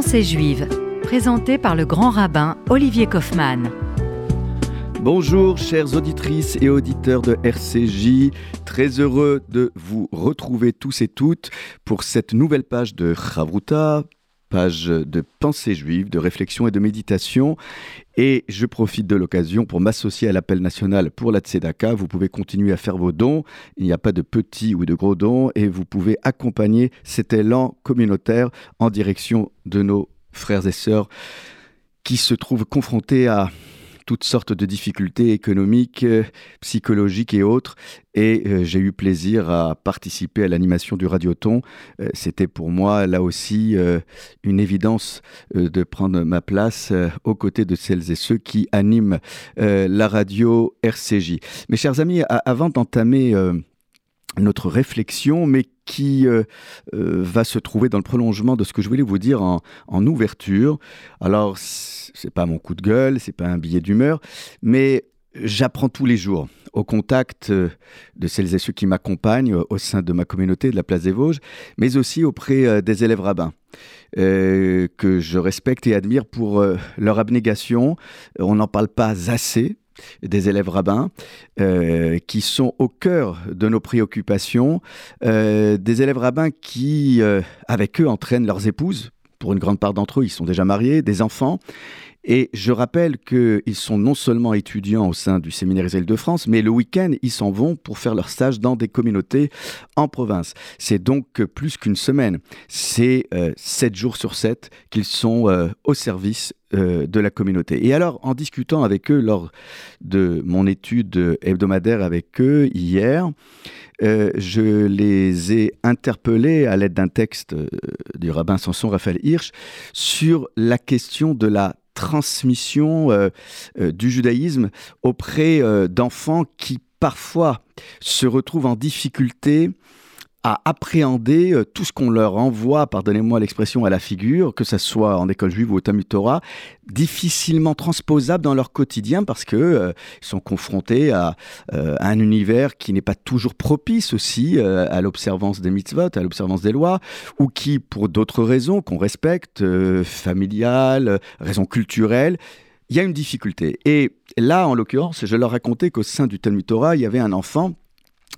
Pensée juive, présenté par le grand rabbin Olivier Kaufmann. Bonjour chères auditrices et auditeurs de RCJ, très heureux de vous retrouver tous et toutes pour cette nouvelle page de Chavruta, page de pensée juive, de réflexion et de méditation. Et je profite de l'occasion pour m'associer à l'appel national pour la Tzedaka. Vous pouvez continuer à faire vos dons. Il n'y a pas de petits ou de gros dons. Et vous pouvez accompagner cet élan communautaire en direction de nos frères et sœurs qui se trouvent confrontés à toutes sortes de difficultés économiques, euh, psychologiques et autres. Et euh, j'ai eu plaisir à participer à l'animation du Radioton. Euh, c'était pour moi, là aussi, une évidence de prendre ma place aux côtés de celles et ceux qui animent la radio RCJ. Mes chers amis, avant d'entamer notre réflexion, mais qui euh, euh, va se trouver dans le prolongement de ce que je voulais vous dire en, ouverture. Alors, c'est pas mon coup de gueule, c'est pas un billet d'humeur, mais j'apprends tous les jours au contact euh, de celles et ceux qui m'accompagnent au sein de ma communauté de la place des Vosges, mais aussi auprès des élèves rabbins. que je respecte et admire pour leur abnégation. On n'en parle pas assez, des élèves rabbins euh, qui sont au cœur de nos préoccupations, euh, des élèves rabbins qui, euh, avec eux, entraînent leurs épouses. Pour une grande part d'entre eux, ils sont déjà mariés, des enfants. Et je rappelle qu'ils sont non seulement étudiants au sein du séminaire Israël de France, mais le week-end, ils s'en vont pour faire leur stage dans des communautés en province. C'est donc plus qu'une semaine. C'est sept jours sur sept qu'ils sont au service euh, de la communauté. Et alors, en discutant avec eux lors de mon étude hebdomadaire avec eux hier, euh, je les ai interpellés à l'aide d'un texte euh, du rabbin Samson Raphaël Hirsch sur la question de la transmission du judaïsme auprès d'enfants qui parfois se retrouvent en difficulté à appréhender euh, tout ce qu'on leur envoie, pardonnez-moi l'expression, à la figure, que ce soit en école juive ou au Talmud Torah, difficilement transposable dans leur quotidien parce que euh, sont confrontés à, euh, un univers qui n'est pas toujours propice aussi à l'observance des mitzvot, à l'observance des lois, ou qui, pour d'autres raisons qu'on respecte, familiales, raisons culturelles, il y a une difficulté. Et là, en l'occurrence, je leur racontais qu'au sein du Talmud Torah, il y avait un enfant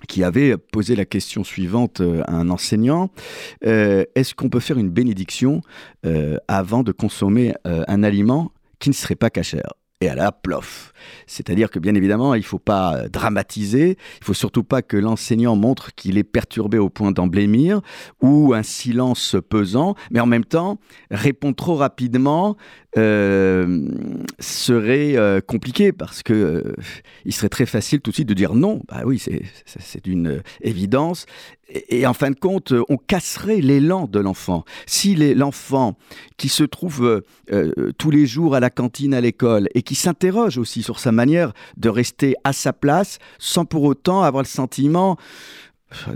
qui avait posé la question suivante euh, à un enseignant. Euh, est-ce qu'on peut faire une bénédiction euh, avant de consommer un aliment qui ne serait pas cachère? Et à la plof. C'est-à-dire que bien évidemment, il ne faut pas dramatiser, il faut surtout pas que l'enseignant montre qu'il est perturbé au point d'en blêmir ou un silence pesant, mais en même temps, répondre trop rapidement euh, serait euh, compliqué parce que euh, il serait très facile tout de suite de dire non. Bah oui, c'est une évidence. Et, en fin de compte, on casserait l'élan de l'enfant. Si l'enfant qui se trouve tous les jours à la cantine à l'école et qui s'interroge aussi sur sa manière de rester à sa place sans pour autant avoir le sentiment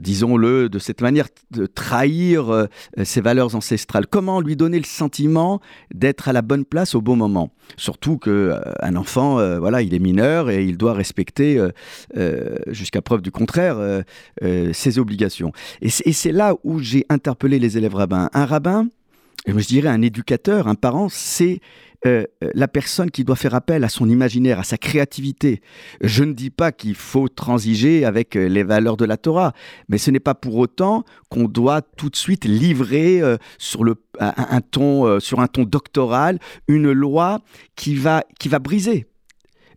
disons-le, de cette manière de trahir euh, ses valeurs ancestrales Comment lui donner le sentiment d'être à la bonne place au bon moment? Surtout qu'un euh, enfant, euh, voilà, il est mineur et il doit respecter, jusqu'à preuve du contraire, ses obligations. Et c'est là où j'ai interpellé les élèves rabbins. Un rabbin, je dirais un éducateur, un parent, c'est euh, euh, la personne qui doit faire appel à son imaginaire, à sa créativité. Je ne dis pas qu'il faut transiger avec euh, les valeurs de la Torah, mais ce n'est pas pour autant qu'on doit tout de suite livrer sur, un, ton, doctoral une loi qui va briser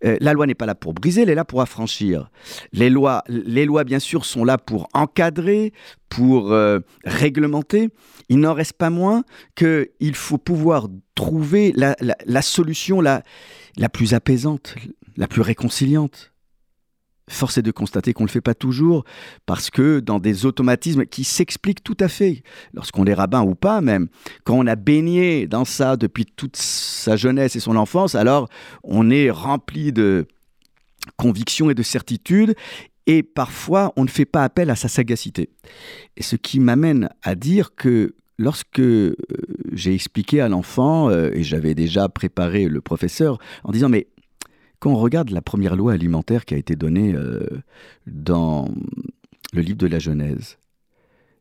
euh, la loi n'est pas là pour briser, elle est là pour affranchir. Les lois, les lois bien sûr, sont là pour encadrer, pour euh, réglementer. Il n'en reste pas moins qu'il faut pouvoir trouver la, solution la plus apaisante, la plus réconciliante force est de constater qu'on ne le fait pas toujours, parce que dans des automatismes qui s'expliquent tout à fait, lorsqu'on est rabbin ou pas même, quand on a baigné dans ça depuis toute sa jeunesse et son enfance, alors on est rempli de convictions et de certitudes, et parfois on ne fait pas appel à sa sagacité. Et ce qui m'amène à dire que lorsque euh, j'ai expliqué à l'enfant, euh, et j'avais déjà préparé le professeur, en disant mais quand on regarde la première loi alimentaire qui a été donnée euh, dans le livre de la Genèse,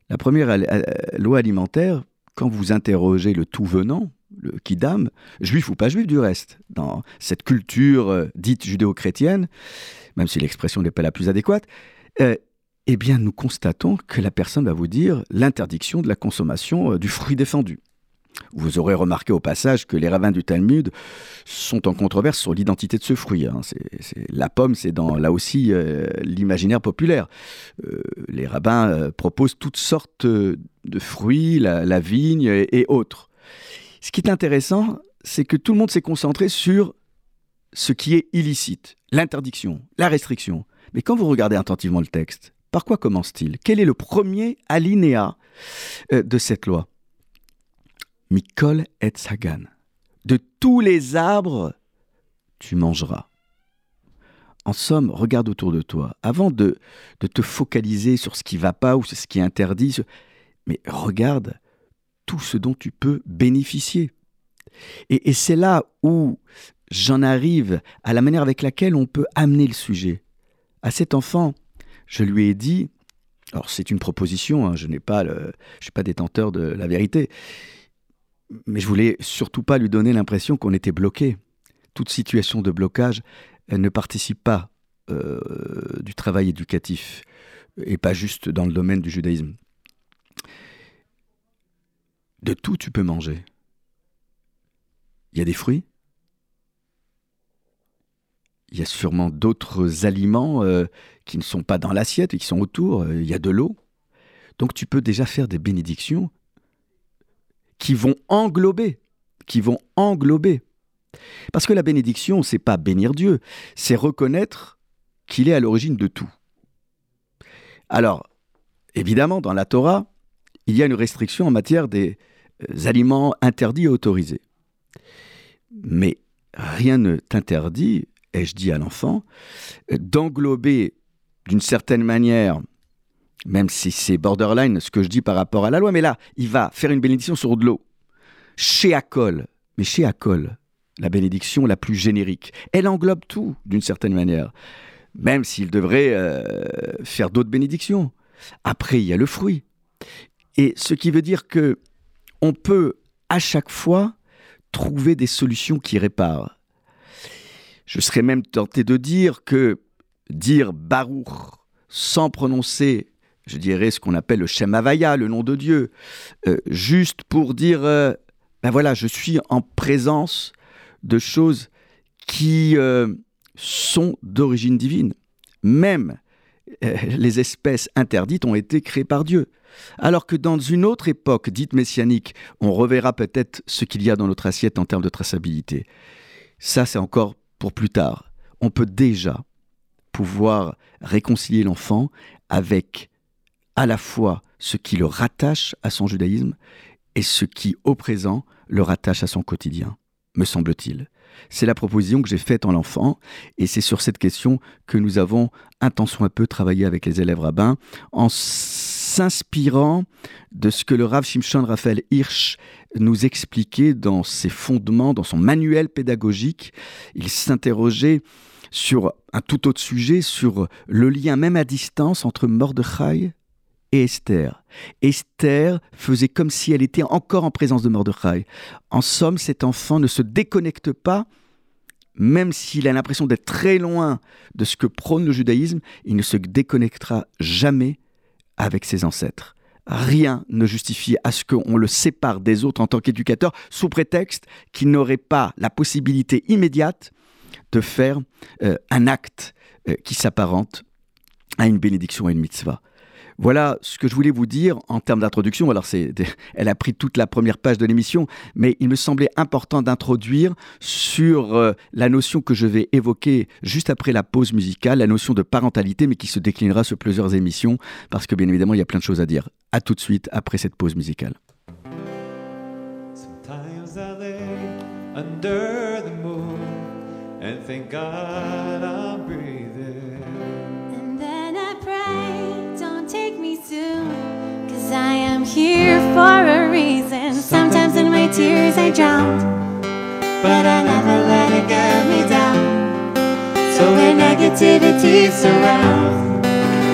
la première loi alimentaire, quand vous interrogez le tout venant, le kidam, juif ou pas juif du reste, dans cette culture euh, dite judéo-chrétienne, même si l'expression n'est pas la plus adéquate, euh, eh nous constatons que la personne va vous dire l'interdiction de la consommation euh, du fruit défendu. Vous aurez remarqué au passage que les rabbins du Talmud sont en controverse sur l'identité de ce fruit. Hein. la pomme, c'est dans là aussi l'imaginaire populaire. les rabbins proposent toutes sortes de fruits, la, vigne et autres. Ce qui est intéressant, c'est que tout le monde s'est concentré sur ce qui est illicite, l'interdiction, la restriction. Mais quand vous regardez attentivement le texte, par quoi commence-t-il? Quel est le premier alinéa euh, de cette loi? Mikol et Sagan. De tous les arbres, tu mangeras. En somme, regarde autour de toi. Avant de, de te focaliser sur ce qui va pas ou ce qui est interdit, mais regarde tout ce dont tu peux bénéficier. Et, c'est là où j'en arrive à la manière avec laquelle on peut amener le sujet. À cet enfant, je lui ai dit, alors c'est une proposition, hein, je n'ai pas le, je suis pas détenteur de la vérité, mais je voulais surtout pas lui donner l'impression qu'on était bloqué. Toute situation de blocage, elle ne participe pas euh, du travail éducatif et pas juste dans le domaine du judaïsme. De tout tu peux manger. Il y a des fruits. Il y a sûrement d'autres aliments euh, qui ne sont pas dans l'assiette et qui sont autour. Il y a de l'eau. Donc tu peux déjà faire des bénédictions qui vont englober, qui vont englober. Parce que la bénédiction, c'est pas bénir Dieu, c'est reconnaître qu'il est à l'origine de tout. Alors, évidemment, dans la Torah, il y a une restriction en matière des euh, aliments interdits et autorisés. Mais rien ne t'interdit, ai-je dit à l'enfant, d'englober d'une certaine manière, même si c'est borderline ce que je dis par rapport à la loi, mais là, il va faire une bénédiction sur de l'eau. Chez Acol, mais chez Acol, la bénédiction la plus générique, elle englobe tout d'une certaine manière, même s'il devrait euh, faire d'autres bénédictions. Après, il y a le fruit. Et ce qui veut dire que on peut à chaque fois trouver des solutions qui réparent. Je serais même tenté de dire que dire Baruch sans prononcer, je dirais ce qu'on appelle le Shem Havaya, le nom de Dieu, euh, juste pour dire, euh, ben voilà, je suis en présence de choses qui euh, sont d'origine divine. Même les espèces interdites ont été créées par Dieu. Alors que dans une autre époque dite messianique, on reverra peut-être ce qu'il y a dans notre assiette en termes de traçabilité. Ça, c'est encore pour plus tard. On peut déjà pouvoir réconcilier l'enfant avec à la fois ce qui le rattache à son judaïsme et ce qui, au présent, le rattache à son quotidien, me semble-t-il. C'est la proposition que j'ai faite en l'enfant, et c'est sur cette question que nous avons un peu travaillé avec les élèves rabbins, en s'inspirant de ce que le Rav Shimshon Raphaël Hirsch nous expliquait dans ses fondements, dans son manuel pédagogique. Il s'interrogeait sur un tout autre sujet, sur le lien même à distance entre Mordechai et Esther. Esther faisait comme si elle était encore en présence de Mordechai. En somme, cet enfant ne se déconnecte pas, même s'il a l'impression d'être très loin de ce que prône le judaïsme, il ne se déconnectera jamais avec ses ancêtres. Rien ne justifie à ce qu'on le sépare des autres en tant qu'éducateur sous prétexte qu'il n'aurait pas la possibilité immédiate de faire euh, un acte euh, qui s'apparente à une bénédiction et une mitzvah. Voilà ce que je voulais vous dire en termes d'introduction. Alors, c'est, elle a pris toute la première page de l'émission, mais il me semblait important d'introduire sur euh, la notion que je vais évoquer juste après la pause musicale, la notion de parentalité, mais qui se déclinera sur plusieurs émissions, parce que bien évidemment, il y a plein de choses à dire. À tout de suite après cette pause musicale. I am here for a reason. Sometimes in my tears I drown, but I never let it get me down. So when negativity surrounds,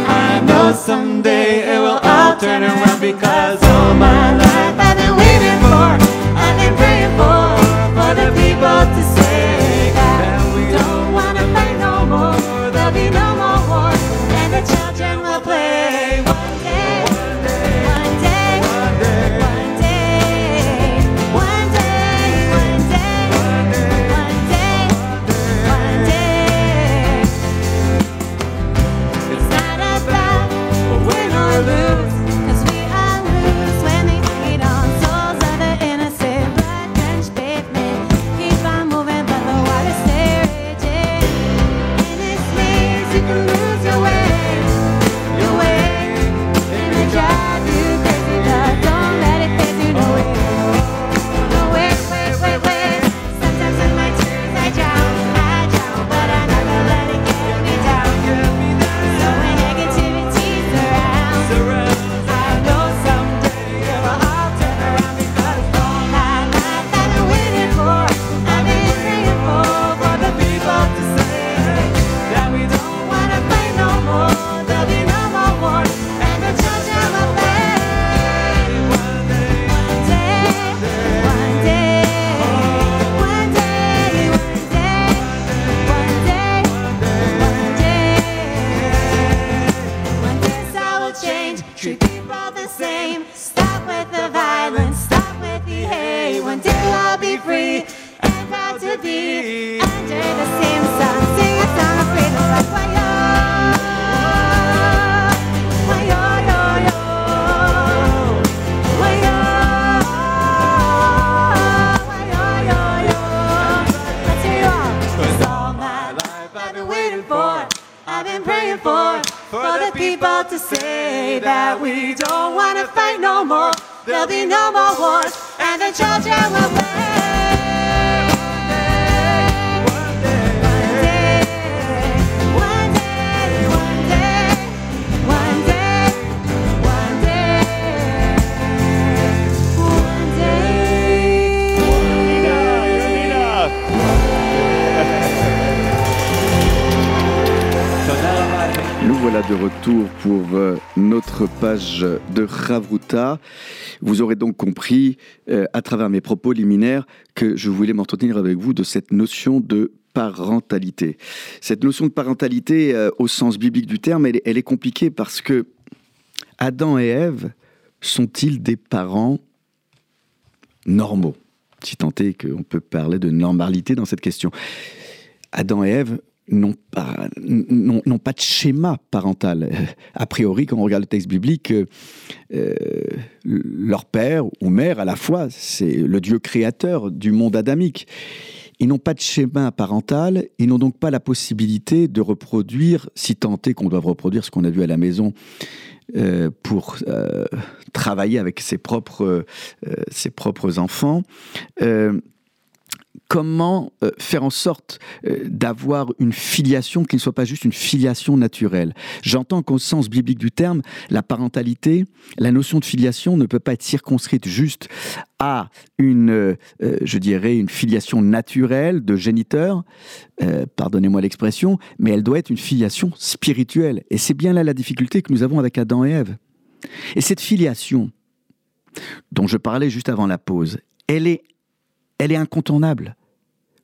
I know someday it will all turn around because all my life There'll be no more wars, and the children will de retour pour euh, notre page de Ravruta. Vous aurez donc compris, euh, à travers mes propos liminaires, que je voulais m'entretenir avec vous de cette notion de parentalité. Cette notion de parentalité, euh, au sens biblique du terme, elle, elle est compliquée parce que Adam et Ève sont-ils des parents normaux? Si tant est qu'on peut parler de normalité dans cette question. Adam et Ève n'ont pas, n'ont pas de schéma parental. Euh, A priori, quand on regarde le texte biblique, euh, euh, leur père ou mère à la fois, c'est le Dieu créateur du monde adamique. Ils n'ont pas de schéma parental, ils n'ont donc pas la possibilité de reproduire, si tant est qu'on doit reproduire ce qu'on a vu à la maison, pour travailler avec ses propres, ses propres enfants. Comment euh, faire en sorte euh, d'avoir une filiation qui ne soit pas juste une filiation naturelle. J'entends qu'au sens biblique du terme, la parentalité, la notion de filiation ne peut pas être circonscrite juste à une, euh, je dirais, une filiation naturelle de géniteur, pardonnez-moi l'expression, mais elle doit être une filiation spirituelle. Et c'est bien là la difficulté que nous avons avec Adam et Ève. Et cette filiation, dont je parlais juste avant la pause, elle est, elle est incontournable.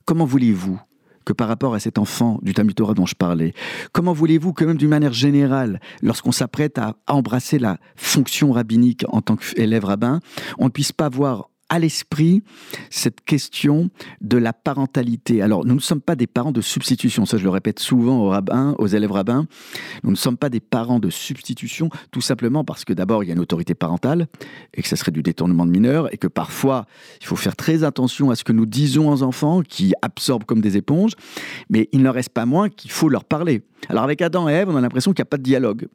Comment voulez-vous que par rapport à cet enfant du Talmud Torah dont je parlais, comment voulez-vous que même d'une manière générale, lorsqu'on s'apprête à embrasser la fonction rabbinique en tant qu'élève rabbin, on ne puisse pas voir à l'esprit cette question de la parentalité. Alors, nous ne sommes pas des parents de substitution, ça je le répète souvent aux rabbins, aux élèves rabbins, nous ne sommes pas des parents de substitution, tout simplement parce que d'abord, il y a une autorité parentale, et que ça serait du détournement de mineurs, et que parfois, il faut faire très attention à ce que nous disons aux enfants, qui absorbent comme des éponges, mais il n'en reste pas moins qu'il faut leur parler. Alors avec Adam et Ève, on a l'impression qu'il n'y a pas de dialogue.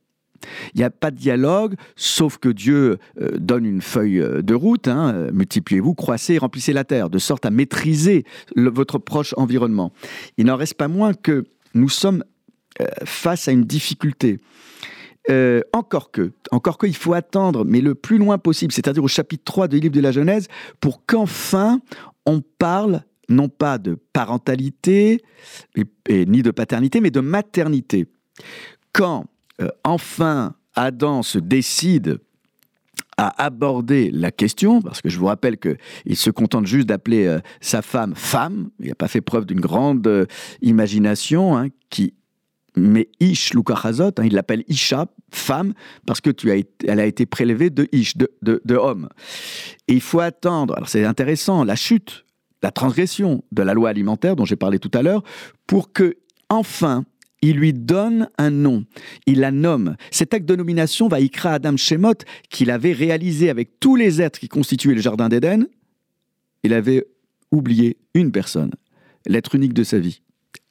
Il n'y a pas de dialogue, sauf que Dieu euh, donne une feuille euh, de route, hein, euh, multipliez-vous, croissez et remplissez la terre, de sorte à maîtriser votre proche environnement. Il n'en reste pas moins que nous sommes face à une difficulté. Encore que, encore que, il faut attendre, mais le plus loin possible, c'est-à-dire au chapitre 3 du livre de la Genèse, pour qu'enfin on parle non pas de parentalité et ni de paternité, mais de maternité. Quand euh, enfin Adam se décide à aborder la question, parce que je vous rappelle qu'il se contente juste d'appeler euh, sa femme femme, il n'a pas fait preuve d'une grande euh, imagination, hein, qui mais Ish Lukachazot, hein, il l'appelle Isha, femme, parce que tu elle a été prélevée de Ish, de homme. Et il faut attendre, alors c'est intéressant, la chute, la transgression de la loi alimentaire dont j'ai parlé tout à l'heure, pour que, enfin, il lui donne un nom, il la nomme. Cet acte de nomination va Ikra Adam Shemot, qu'il avait réalisé avec tous les êtres qui constituaient le Jardin d'Éden. Il avait oublié une personne, l'être unique de sa vie,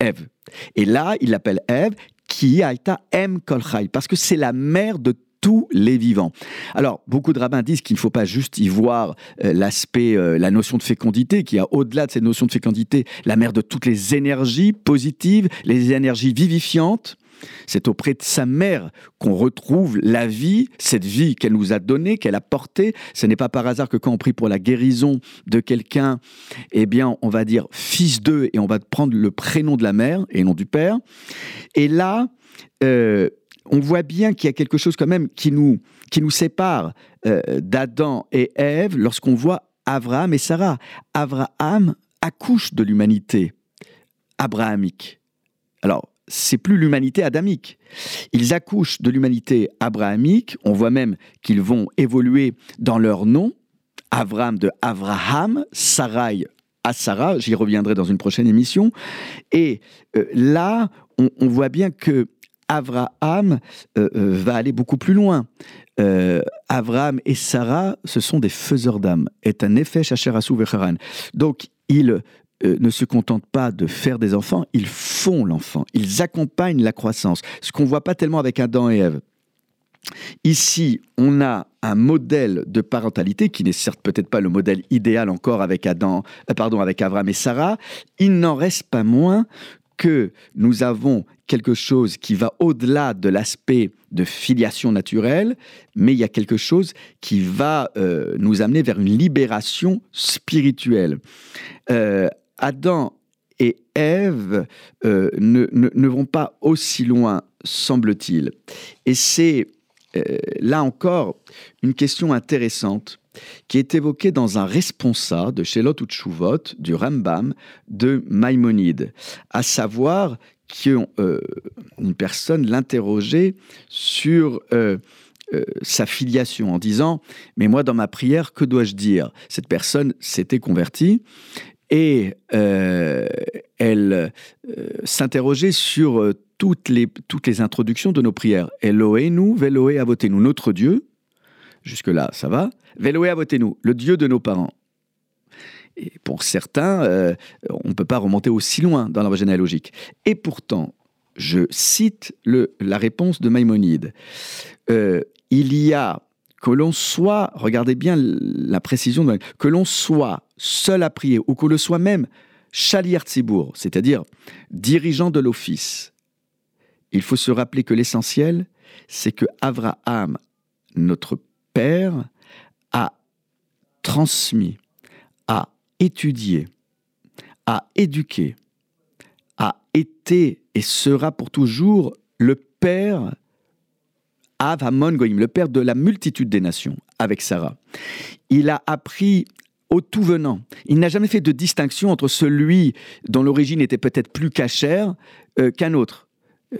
Ève. Et là, il l'appelle Ève, qui a été M. Kolchai, parce que c'est la mère de tous les vivants. Alors, beaucoup de rabbins disent qu'il ne faut pas juste y voir euh, l'aspect, euh, la notion de fécondité, qui a au-delà de cette notion de fécondité, la mère de toutes les énergies positives, les énergies vivifiantes. C'est auprès de sa mère qu'on retrouve la vie, cette vie qu'elle nous a donnée, qu'elle a portée. Ce n'est pas par hasard que quand on prie pour la guérison de quelqu'un, eh bien, on va dire fils d'eux et on va prendre le prénom de la mère et non du père. Et là, euh, on voit bien qu'il y a quelque chose quand même qui nous, qui nous sépare euh, d'Adam et Ève lorsqu'on voit Abraham et Sarah. Abraham accouche de l'humanité abrahamique. Alors, c'est plus l'humanité adamique. Ils accouchent de l'humanité abrahamique. On voit même qu'ils vont évoluer dans leur nom. Abraham de Abraham, Sarai à Sarah. J'y reviendrai dans une prochaine émission. Et euh, là, on voit bien que Abraham euh, euh, va aller beaucoup plus loin. Euh, Abraham et Sarah, ce sont des faiseurs d'âme. Est un effet Shacherasu Vecharan. Donc, ils euh, ne se contentent pas de faire des enfants, ils font l'enfant, ils accompagnent la croissance. Ce qu'on voit pas tellement avec Adam et Ève. Ici, on a un modèle de parentalité qui n'est certes peut-être pas le modèle idéal encore avec Adam, pardon, avec Abraham et Sarah. Il n'en reste pas moins que nous avons quelque chose qui va au-delà de l'aspect de filiation naturelle, mais il y a quelque chose qui va euh, nous amener vers une libération spirituelle. Euh, Adam et Ève euh, ne, vont pas aussi loin, semble-t-il. Et c'est là encore une question intéressante qui est évoquée dans un responsa de Shelot ou Tshuvot, du Rambam, de Maïmonide, à savoir qu'une personne l'interrogeait sur euh, euh, sa filiation en disant Mais moi, dans ma prière, que dois-je dire? Cette personne s'était convertie et euh, elle euh, s'interrogeait sur euh, toutes les, toutes les introductions de nos prières. Elohenu, Veloé, Avotenu, notre Dieu. Jusque-là, ça va. Veloé, Avotenu, le Dieu de nos parents. Et pour certains, euh, on ne peut pas remonter aussi loin dans l'arbre généalogique. Et pourtant, je cite le, la réponse de Maïmonide. Euh, il y a que l'on soit, regardez bien la précision, de- que l'on soit seul à prier ou que l'on soit même chalier Tzibour, c'est-à-dire dirigeant de l'office, il faut se rappeler que l'essentiel, c'est que Abraham, notre père, a transmis, a étudié, a éduqué, a été et sera pour toujours le père Av Hamon le père de la multitude des nations, avec Sarah. Il a appris au tout venant. Il n'a jamais fait de distinction entre celui dont l'origine était peut-être plus cachère euh, qu'un autre.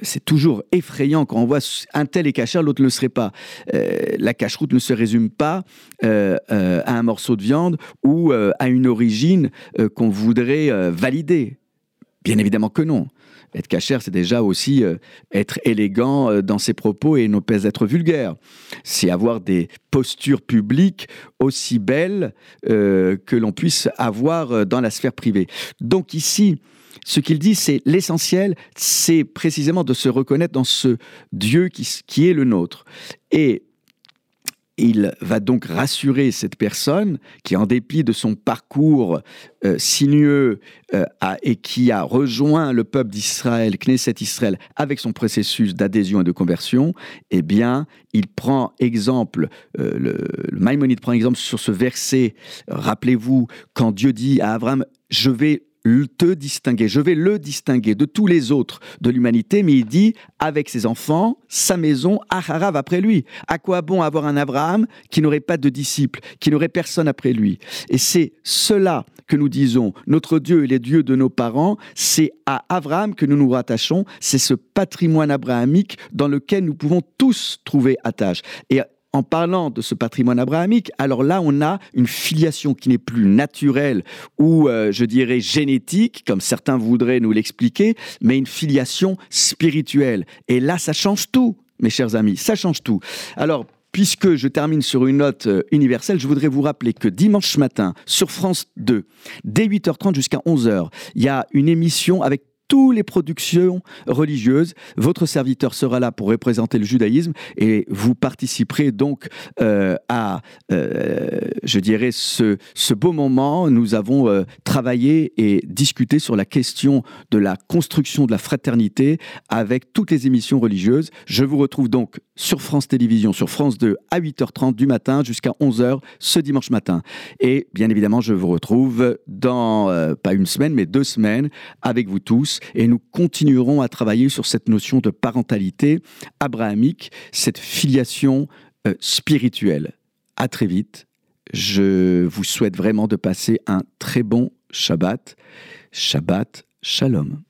C'est toujours effrayant quand on voit un tel est cachère, l'autre ne le serait pas. Euh, la cacheroute ne se résume pas euh, euh, à un morceau de viande ou à une origine qu'on voudrait valider. Bien évidemment que non. Être cachère, c'est déjà aussi être élégant dans ses propos et ne pas être vulgaire. C'est avoir des postures publiques aussi belles que l'on puisse avoir dans la sphère privée. Donc ici, ce qu'il dit, c'est l'essentiel, c'est précisément de se reconnaître dans ce Dieu qui, est le nôtre. Et il va donc rassurer cette personne qui, en dépit de son parcours euh, sinueux euh, a- et qui a rejoint le peuple d'Israël, Knesset Israël, avec son processus d'adhésion et de conversion, eh bien, il prend exemple, euh, le, le Maïmonide prend exemple sur ce verset. Rappelez-vous, quand Dieu dit à Abraham, je vais te distinguer, je vais le distinguer de tous les autres de l'humanité, mais il dit avec ses enfants, sa maison, Aharav après lui. À quoi bon avoir un Abraham qui n'aurait pas de disciples, qui n'aurait personne après lui? Et c'est cela que nous disons, notre Dieu est le Dieu de nos parents, c'est à Abraham que nous nous rattachons, c'est ce patrimoine abrahamique dans lequel nous pouvons tous trouver attache. Et en parlant de ce patrimoine abrahamique, alors là, on a une filiation qui n'est plus naturelle ou, euh, je dirais, génétique, comme certains voudraient nous l'expliquer, mais une filiation spirituelle. Et là, ça change tout, mes chers amis, ça change tout. Alors, Puisque je termine sur une note euh, universelle, je voudrais vous rappeler que dimanche matin, sur France 2, dès 8h30 jusqu'à 11h, il y a une émission avec toutes les productions religieuses. Votre serviteur sera là pour représenter le judaïsme et vous participerez donc euh, à, euh, je dirais, ce, beau moment. Nous avons euh, travaillé et discuté sur la question de la construction de la fraternité avec toutes les émissions religieuses. Je vous retrouve donc sur France Télévisions, sur France 2 à 8h30 du matin jusqu'à 11h ce dimanche matin. Et bien évidemment, je vous retrouve dans pas une semaine, mais deux semaines avec vous tous. Et nous continuerons à travailler sur cette notion de parentalité abrahamique, cette filiation euh, spirituelle. À très vite. Je vous souhaite vraiment de passer un très bon Shabbat. Shabbat Shalom.